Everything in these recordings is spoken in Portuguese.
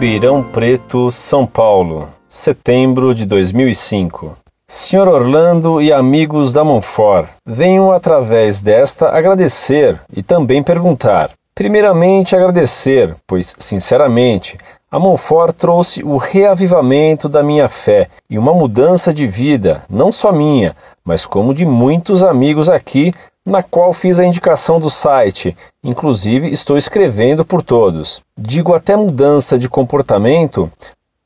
Ribeirão Preto, São Paulo, setembro de 2005. Senhor Orlando e amigos da Monfort, venho através desta agradecer e também perguntar. Primeiramente, agradecer, pois, sinceramente, a Monfort trouxe o reavivamento da minha fé e uma mudança de vida, não só minha, mas como de muitos amigos aqui, na qual fiz a indicação do site. Inclusive, estou escrevendo por todos. Digo até mudança de comportamento,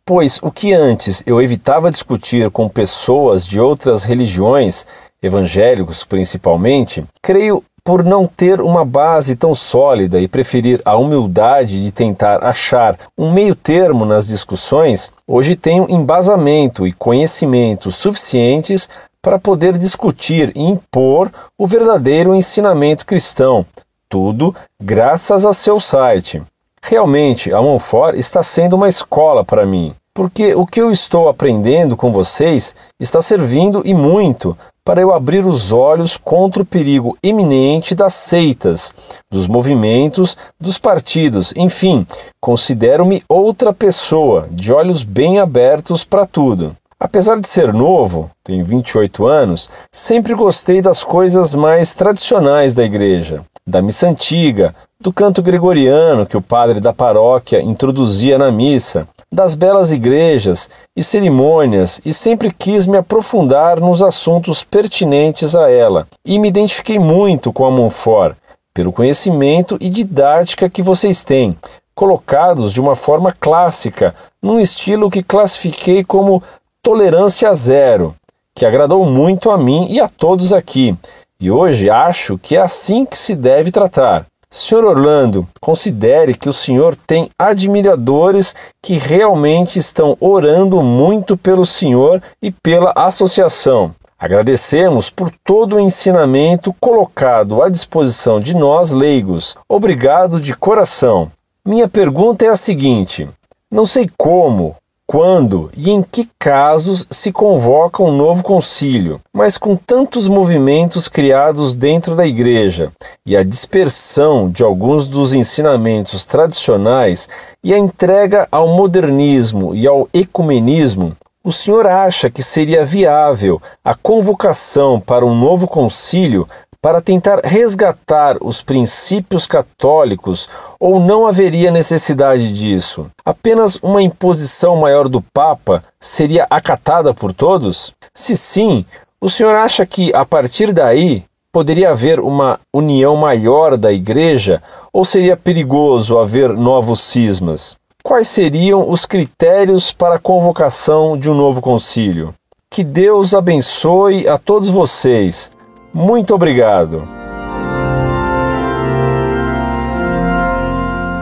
pois o que antes eu evitava discutir com pessoas de outras religiões, evangélicos principalmente, creio por não ter uma base tão sólida e preferir a humildade de tentar achar um meio-termo nas discussões, hoje tenho embasamento e conhecimento suficientes para poder discutir e impor o verdadeiro ensinamento cristão, tudo graças a seu site. Realmente, a Monfort está sendo uma escola para mim, porque o que eu estou aprendendo com vocês está servindo e muito para eu abrir os olhos contra o perigo iminente das seitas, dos movimentos, dos partidos, enfim, considero-me outra pessoa, de olhos bem abertos para tudo. Apesar de ser novo, tenho 28 anos, sempre gostei das coisas mais tradicionais da igreja, da missa antiga, do canto gregoriano que o padre da paróquia introduzia na missa, das belas igrejas e cerimônias e sempre quis me aprofundar nos assuntos pertinentes a ela. E me identifiquei muito com a Monfort, pelo conhecimento e didática que vocês têm, colocados de uma forma clássica, num estilo que classifiquei como tolerância zero, que agradou muito a mim e a todos aqui. E hoje acho que é assim que se deve tratar. Senhor Orlando, considere que o senhor tem admiradores que realmente estão orando muito pelo senhor e pela associação. Agradecemos por todo o ensinamento colocado à disposição de nós leigos. Obrigado de coração. Minha pergunta é a seguinte: não sei como, quando e em que casos se convoca um novo concílio, mas com tantos movimentos criados dentro da Igreja e a dispersão de alguns dos ensinamentos tradicionais e a entrega ao modernismo e ao ecumenismo, o senhor acha que seria viável a convocação para um novo concílio para tentar resgatar os princípios católicos ou não haveria necessidade disso? Apenas uma imposição maior do Papa seria acatada por todos? Se sim, o senhor acha que a partir daí poderia haver uma união maior da Igreja ou seria perigoso haver novos cismas? Quais seriam os critérios para a convocação de um novo concílio? Que Deus abençoe a todos vocês muito obrigado.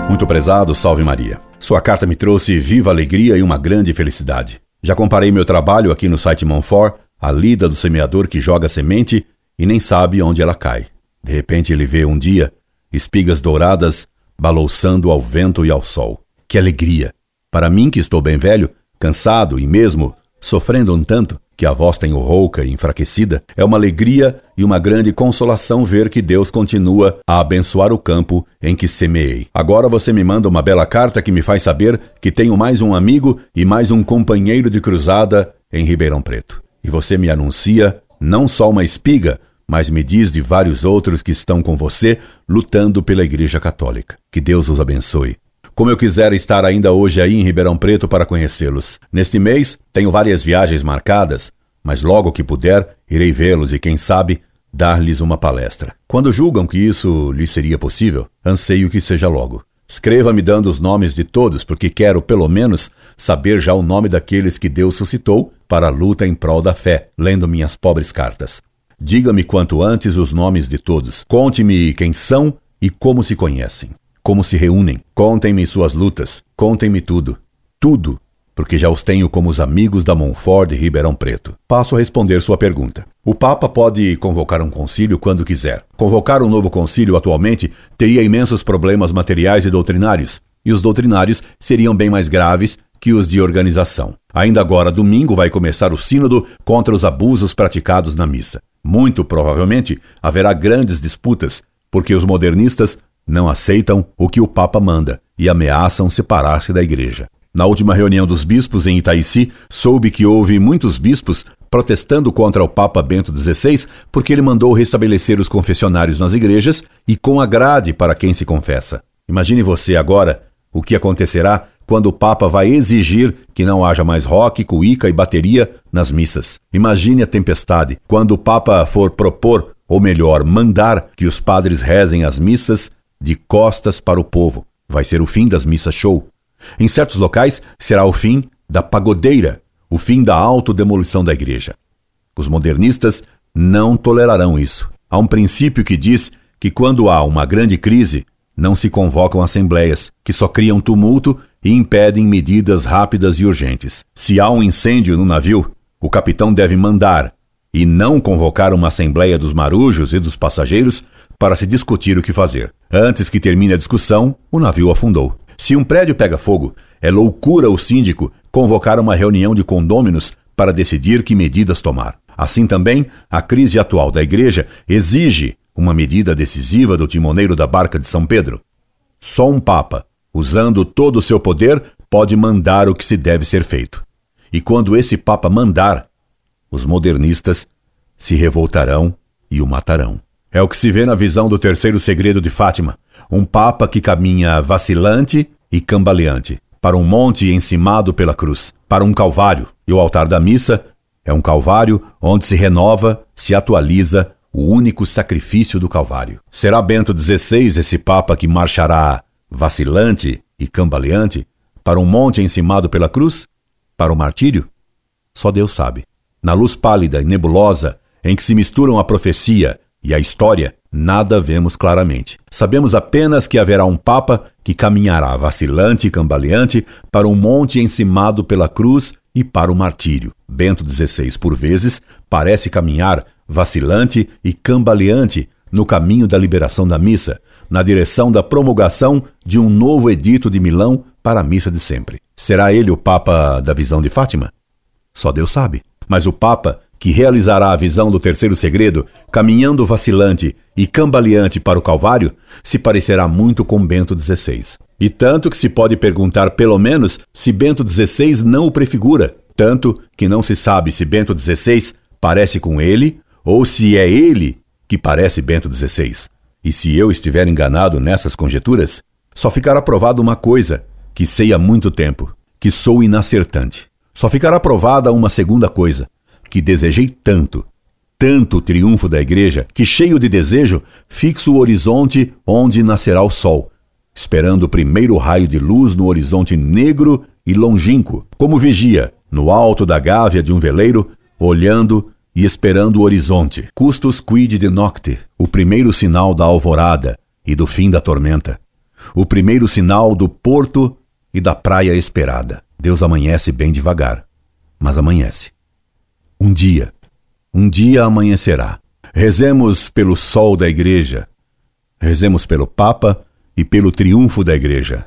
Muito prezado, salve Maria. Sua carta me trouxe viva alegria e uma grande felicidade. Já comparei meu trabalho aqui no site Monfort à lida do semeador que joga semente e nem sabe onde ela cai. De repente ele vê um dia espigas douradas balouçando ao vento e ao sol. Que alegria! Para mim, que estou bem velho, cansado e mesmo sofrendo um tanto, que a voz tenho rouca e enfraquecida, é uma alegria e uma grande consolação ver que Deus continua a abençoar o campo em que semeei. Agora você me manda uma bela carta que me faz saber que tenho mais um amigo e mais um companheiro de cruzada em Ribeirão Preto. E você me anuncia não só uma espiga, mas me diz de vários outros que estão com você lutando pela Igreja Católica. Que Deus os abençoe. Como eu quisera estar ainda hoje aí em Ribeirão Preto para conhecê-los. Neste mês tenho várias viagens marcadas, mas logo que puder, irei vê-los e, quem sabe, dar-lhes uma palestra. Quando julgam que isso lhes seria possível, anseio que seja logo. Escreva-me dando os nomes de todos, porque quero, pelo menos, saber já o nome daqueles que Deus suscitou para a luta em prol da fé, lendo minhas pobres cartas. Diga-me quanto antes os nomes de todos. Conte-me quem são e como se conhecem como se reúnem. Contem-me suas lutas, contem-me tudo. Tudo, porque já os tenho como os amigos da Montfort de Ribeirão Preto. Passo a responder sua pergunta. O Papa pode convocar um concílio quando quiser. Convocar um novo concílio atualmente teria imensos problemas materiais e doutrinários, e os doutrinários seriam bem mais graves que os de organização. Ainda agora, domingo, vai começar o Sínodo contra os abusos praticados na missa. Muito provavelmente haverá grandes disputas, porque os modernistas não aceitam o que o Papa manda e ameaçam separar-se da Igreja. Na última reunião dos bispos em Itaici, soube que houve muitos bispos protestando contra o Papa Bento XVI porque ele mandou restabelecer os confessionários nas igrejas e com a grade para quem se confessa. Imagine você agora o que acontecerá quando o Papa vai exigir que não haja mais rock, cuíca e bateria nas missas. Imagine a tempestade quando o Papa for propor, ou melhor, mandar que os padres rezem as missas de costas para o povo. Vai ser o fim das missas show. Em certos locais, será o fim da pagodeira, o fim da autodemolição da igreja. Os modernistas não tolerarão isso. Há um princípio que diz que quando há uma grande crise, não se convocam assembleias, que só criam tumulto e impedem medidas rápidas e urgentes. Se há um incêndio no navio, o capitão deve mandar e não convocar uma assembleia dos marujos e dos passageiros para se discutir o que fazer. Antes que termine a discussão, o navio afundou. Se um prédio pega fogo, é loucura o síndico convocar uma reunião de condôminos para decidir que medidas tomar. Assim também, a crise atual da igreja exige uma medida decisiva do timoneiro da barca de São Pedro. Só um papa, usando todo o seu poder, pode mandar o que se deve ser feito. E quando esse papa mandar, os modernistas se revoltarão e o matarão. É o que se vê na visão do terceiro segredo de Fátima, um papa que caminha vacilante e cambaleante para um monte encimado pela cruz, para um calvário, e o altar da missa é um calvário onde se renova, se atualiza o único sacrifício do Calvário. Será Bento XVI esse Papa que marchará vacilante e cambaleante para um monte encimado pela cruz? Para o martírio? Só Deus sabe. Na luz pálida e nebulosa em que se misturam a profecia e a história, nada vemos claramente. Sabemos apenas que haverá um Papa que caminhará vacilante e cambaleante para um monte encimado pela cruz e para o martírio. Bento XVI, por vezes, parece caminhar vacilante e cambaleante no caminho da liberação da missa, na direção da promulgação de um novo edito de Milão para a missa de sempre. Será ele o Papa da visão de Fátima? Só Deus sabe. Mas o Papa que realizará a visão do terceiro segredo, caminhando vacilante e cambaleante para o Calvário, se parecerá muito com Bento XVI. E tanto que se pode perguntar, pelo menos, se Bento XVI não o prefigura, tanto que não se sabe se Bento XVI parece com ele ou se é ele que parece Bento XVI. E se eu estiver enganado nessas conjecturas, só ficará provado uma coisa que sei há muito tempo, que sou inacertante. Só ficará provada uma segunda coisa, que desejei tanto, tanto o triunfo da igreja, que cheio de desejo, fixo o horizonte onde nascerá o sol, esperando o primeiro raio de luz no horizonte negro e longínquo, como vigia, no alto da gávea de um veleiro, olhando e esperando o horizonte. Custos quid de nocte, o primeiro sinal da alvorada e do fim da tormenta. O primeiro sinal do porto e da praia esperada. Deus amanhece bem devagar, mas amanhece. Um dia, um dia amanhecerá. Rezemos pelo sol da igreja. Rezemos pelo Papa e pelo triunfo da igreja.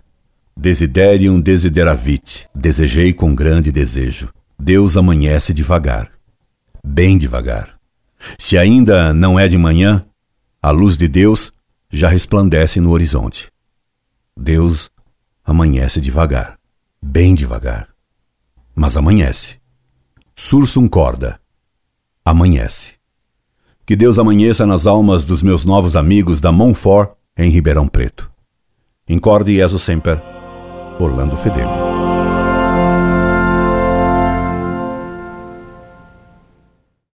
Desiderium desideravit. Desejei com grande desejo. Deus amanhece devagar. Bem devagar. Se ainda não é de manhã, a luz de Deus já resplandece no horizonte. Deus amanhece devagar. Bem devagar. Mas amanhece. Sursum corda. Amanhece. Que Deus amanheça nas almas dos meus novos amigos da Montfort em Ribeirão Preto. Incorde Jesus Semper, Orlando Fedeli.